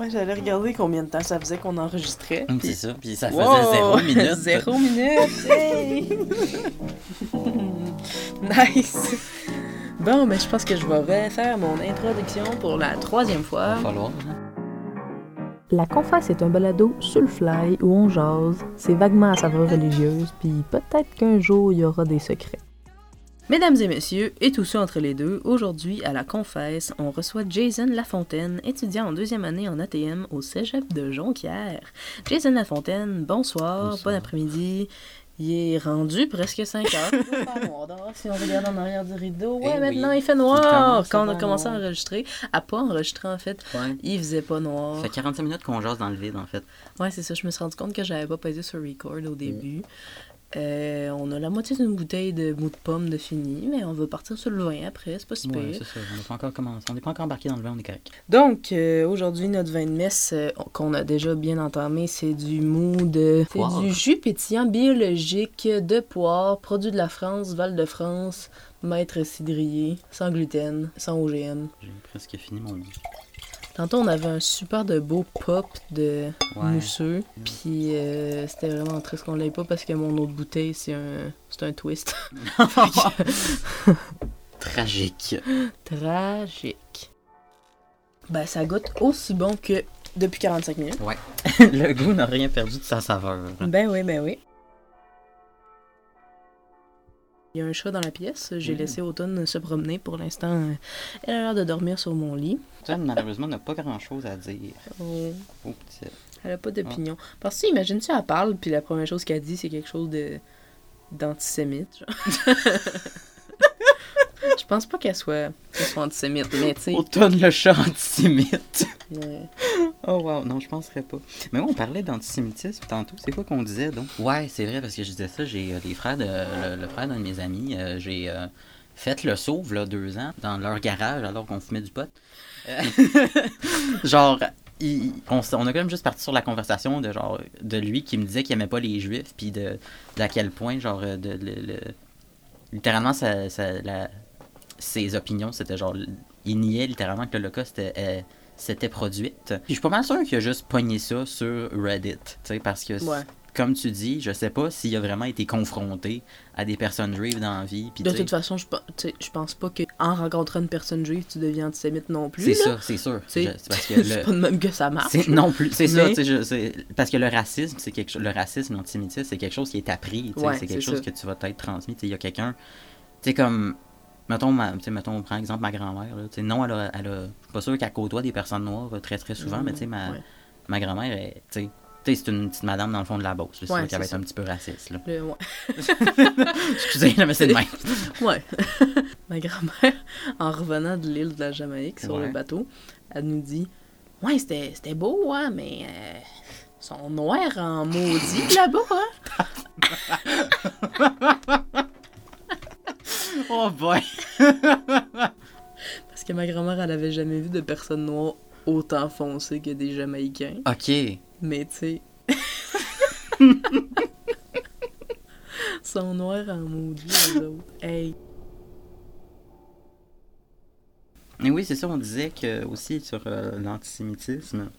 Ouais, j'allais regarder combien de temps ça faisait qu'on enregistrait. Puis- C'est ça. Puis ça faisait Wow! zéro minute. Zéro minute! hey! nice! Bon, mais je pense que je vais refaire mon introduction pour la troisième fois. Va falloir. hein. La Confesse est un balado sur le fly où on jase, c'est vaguement à saveur religieuse, puis peut-être qu'un jour il y aura des secrets. Mesdames et messieurs, et tous ceux entre les deux, aujourd'hui, à la confesse, on reçoit Jason Lafontaine, étudiant en deuxième année en ATM au cégep de Jonquière. Jason Lafontaine, bonsoir, Bonsoir. bon après-midi. Il est rendu presque 5 heures. Si on regarde en arrière du rideau. Ouais, Eh maintenant oui. il fait noir. Quand on a commencé à enregistrer, à pas enregistrer en fait, Ouais. il faisait pas noir. Ça fait 45 minutes qu'on jase dans le vide, en fait. Ouais, c'est ça. Je me suis rendu compte que j'avais pas pesé sur record au début. Euh, on a la moitié d'une bouteille de mou de pomme de fini, mais on va partir sur le vin après, c'est pas si Ouais, c'est ça. On n'est pas encore commencé. On n'est pas encore embarqué dans le vin, on est correct. Donc, euh, aujourd'hui, notre vin de messe euh, qu'on a déjà bien entamé, c'est du mou de. C'est du jus pétillant biologique de poire, produit de la France, Val-de-France, maître cidrier, sans gluten, sans OGM. J'ai presque fini mon lit. Tantôt, on avait un super de beau pop de Ouais. mousseux. Puis euh, c'était vraiment triste qu'on l'ait pas parce que mon autre bouteille, c'est un, c'est un twist. Tragique. Tragique. Ben, ça goûte aussi bon que depuis 45 minutes. Ouais. le goût n'a rien perdu de sa saveur. Ben oui, ben oui. Il y a un chat dans la pièce. J'ai Mm. laissé Automne se promener. Pour l'instant, elle a l'air de dormir sur mon lit. Toi, malheureusement, n'a pas grand chose à dire. Oh, Oh, petit. elle a pas d'opinion. Parce que imagine-tu, elle parle, puis la première chose qu'elle dit, c'est quelque chose de d'antisémite. Je pense pas qu'elle soit, qu'elle soit antisémite, mais tu sais. Automne le chat antisémite. ouais. Oh wow, non, je penserais pas. Mais on parlait d'antisémitisme tantôt. C'est quoi qu'on disait donc? Ouais, c'est vrai, parce que je disais ça, j'ai euh, les frères de. Le, frère d'un de mes amis, euh, j'ai euh, fait le sauve là deux ans dans leur garage alors qu'on fumait du pot. Genre. on, a quand même juste parti sur la conversation de genre de lui qui me disait qu'il aimait pas les juifs puis de d'à quel point genre de le, le- littéralement la- ses opinions c'était genre il niait littéralement que l'Holocauste était, s'était produite. Puis je suis pas mal sûr qu'il a juste pogné ça sur Reddit, tu sais, parce que, Ouais. comme tu dis, je sais pas s'il a vraiment été confronté à des personnes juives dans la vie. Puis De toute façon, je, je pense pas qu'en rencontrant une personne juive, tu deviens antisémite non plus. c'est ça, c'est sûr. C'est parce que le- pas de même que ça marche. non plus, c'est ça, Mais- sais, je- parce que le racisme, c'est quelque chose, le racisme, l'antisémitisme, c'est quelque chose qui est appris, Ouais, c'est quelque chose ça. que tu vas t'être transmis, il y a quelqu'un, tu sais, comme, mettons, ma, mettons, on prend exemple ma grand-mère, là, tu sais, non, elle a, elle a- je suis pas sûr qu'elle côtoie des personnes noires euh, très très souvent, mais tu sais, ma, Ouais. ma grand-mère, tu sais, c'est une petite madame dans le fond de la Beauce, c'est Ouais, qu'elle va être un petit peu raciste, là. Le- ouais. Excusez, là, mais c'est de même. Ouais. Ma grand-mère, en revenant de l'île de la Jamaïque sur Ouais. le bateau, elle nous dit Ouais, c'était c'était beau, hein, mais euh, sont noirs en maudit là-bas, hein. Oh boy! Jamais vu de personnes noires autant foncées que des Jamaïcains. Ok. Mais tu sais. Sont noirs en maudit, les autres. Hey. Mais oui, c'est ça, on disait que aussi sur euh, l'antisémitisme,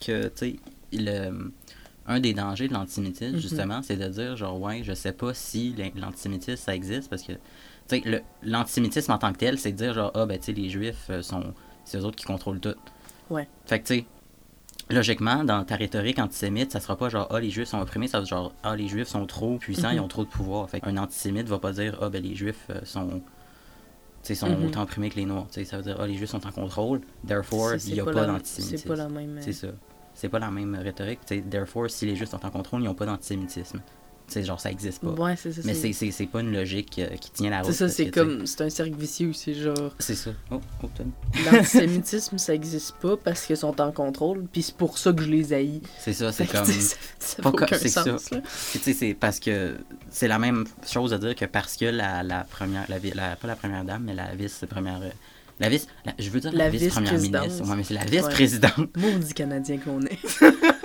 que, tu sais, le- un des dangers de l'antisémitisme, Mhm. justement, c'est de dire, genre, ouais, je sais pas si l'antisémitisme, ça existe, parce que, tu sais, l'antisémitisme en tant que tel, c'est de dire, genre, ah, ben, tu sais, les juifs euh, sont, c'est eux autres qui contrôlent tout. Ouais. Fait que, tu sais, logiquement, dans ta rhétorique antisémite, ça sera pas genre, ah, les juifs sont opprimés, ça va genre, ah, les juifs sont trop puissants, Mhm. ils ont trop de pouvoir. Fait qu'un antisémite va pas dire, ah, ben, les juifs euh, sont. tu sais, sont Mhm. autant opprimés que les noirs. Tu sais, ça veut dire, ah, les juifs sont en contrôle, therefore, il n'y a pas, d'antisémitisme. C'est pas la même. euh, C'est ça. C'est pas la même rhétorique. Tu sais, therefore, si les juifs sont en contrôle, ils n'ont pas d'antisémitisme. Sais, genre, ça existe pas. Ouais, c'est ça. Mais c'est- c'est c'est pas une logique euh, qui tient la route. C'est ça, c'est comme. C'est un cercle vicieux, c'est genre. C'est ça. Oh, oh. L'antisémitisme, ça existe pas parce qu'ils sont en contrôle, puis c'est pour ça que je les haïs. C'est ça, c'est comme. ça, ça pas aucun c'est ça. sens, là. Puis, tu sais, c'est parce que c'est la même chose à dire que parce que la, la première, la, la- pas la première dame, mais la vice-première, euh, la vice, la- je veux dire la, vice-première ministre. Ouais, mais c'est la vice-présidente. Maudit Canadien qu'on est.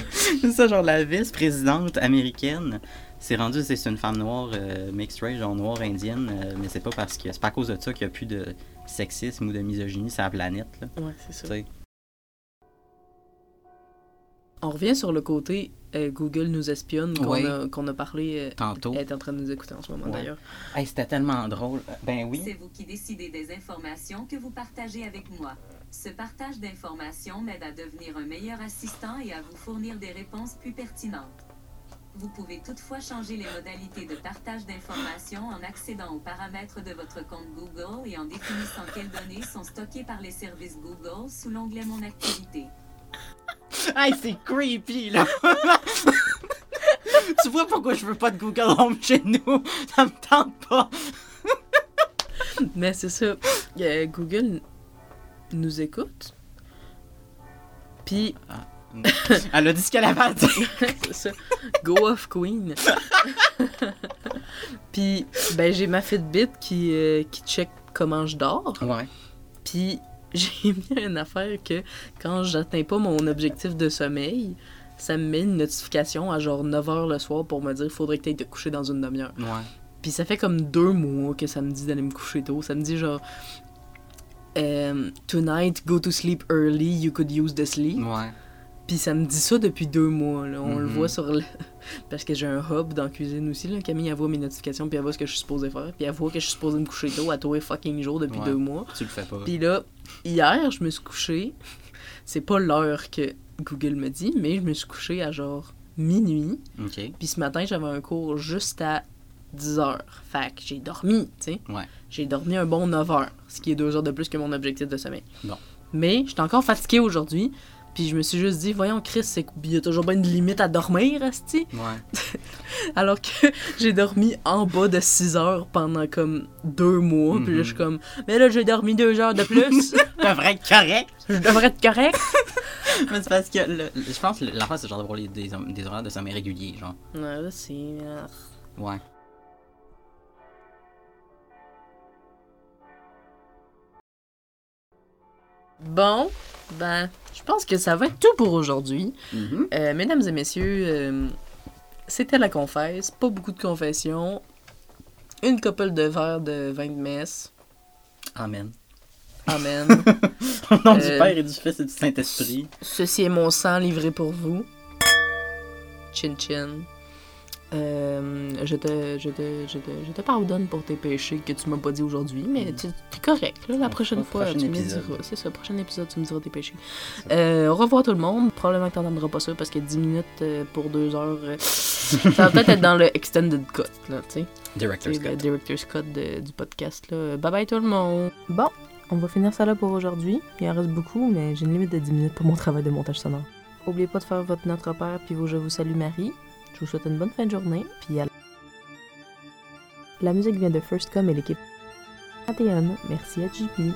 ça, genre la vice-présidente américaine. C'est rendu, c'est une femme noire, euh, mixed race, genre noire indienne, euh, mais c'est pas parce que c'est pas à cause de ça qu'il y a plus de sexisme ou de misogynie sur la planète. Là, Ouais, c'est ça. on revient sur le côté euh, Google nous espionne qu'on Oui. a, qu'on a parlé. euh, Tantôt. Elle est en train de nous écouter en ce moment Ouais. d'ailleurs. Hey, c'était tellement drôle. Ben C'est oui. vous qui décidez des informations que vous partagez avec moi. Ce partage d'informations m'aide à devenir un meilleur assistant et à vous fournir des réponses plus pertinentes. Vous pouvez toutefois changer les modalités de partage d'informations en accédant aux paramètres de votre compte Google et en définissant quelles données sont stockées par les services Google sous l'onglet Mon activité. Hey, c'est creepy, là. tu vois pourquoi je veux pas de Google Home chez nous? Ça me tente pas. Mais c'est ça. euh, Google nous écoute. Puis, Elle a dit ce qu'elle avait à dire. c'est ça. Go off Queen. Puis, ben, j'ai ma Fitbit qui, euh, qui check comment je dors. Ouais. Puis j'ai mis une affaire que quand j'atteins pas mon objectif de sommeil, ça me met une notification à genre 9h le soir pour me dire faudrait que tu te coucher dans une demi-heure. Ouais. Puis ça fait comme deux mois que ça me dit d'aller me coucher tôt. Ça me dit genre euh, Tonight, go to sleep early, you could use the sleep. Ouais. Puis ça me dit ça depuis deux mois. Là. On le Mhm. voit sur le. Parce que j'ai un hub dans la cuisine aussi. Là. Camille, elle voit mes notifications, puis elle voit ce que je suis supposé faire. Puis elle voit que je suis supposé me coucher tôt à tous les fucking jours depuis Ouais. deux mois. Tu le fais pas. Puis là, hier, je me suis couché. C'est pas l'heure que Google me dit, mais je me suis couché à genre minuit. Puis ce matin, j'avais un cours juste à 10 heures. Fait que j'ai dormi, tu sais. Ouais. J'ai dormi un bon 9 heures, ce qui est deux heures de plus que mon objectif de sommeil. Bon. Mais j'étais encore fatiguée aujourd'hui. Puis je me suis juste dit, voyons, Chris, c'est il y a toujours bien une limite à dormir, Asti. Ouais. Alors que j'ai dormi en bas de 6 heures pendant comme deux mois. Puis là, je suis comme, mais là, j'ai dormi deux heures de plus. Ça devrait être correct. je devrais être correct. Mais c'est parce que le- le- je pense que l'affaire, c'est genre d'avoir des, des horaires de sommeil réguliers, genre. Ouais, là, c'est. euh, Ouais. Bon, ben, je pense que ça va être tout pour aujourd'hui. Mhm. Euh, mesdames et messieurs, euh, c'était la confesse. Pas beaucoup de confessions. Une couple de verres de vin de messe. Amen. Amen. Au nom du Euh, Père et du Fils et du Saint-Esprit. Ceci est mon sang livré pour vous. Chin chin. Euh, je, te, je, te, je, te, je te pardonne pour tes péchés que tu m'as pas dit aujourd'hui, mais tu es correct. là, la prochaine pro- fois, prochain tu me diras. C'est ça, prochain épisode, tu me diras tes péchés. Euh, au revoir tout le monde. Probablement que t'entendras pas ça parce que 10 minutes euh, pour 2 heures, ça va peut-être être dans le extended cut, là, tu sais. Director's C'est le Cut. director's cut de- du podcast, là. Bye bye tout le monde. Bon, on va finir ça là pour aujourd'hui. Il en reste beaucoup, mais j'ai une limite de 10 minutes pour mon travail de montage sonore. Oubliez pas de faire votre note repère, puis vos Je vous salue Marie. Je vous souhaite une bonne fin de journée, puis à... La musique vient de First Com et l'équipe 21. Merci à JP.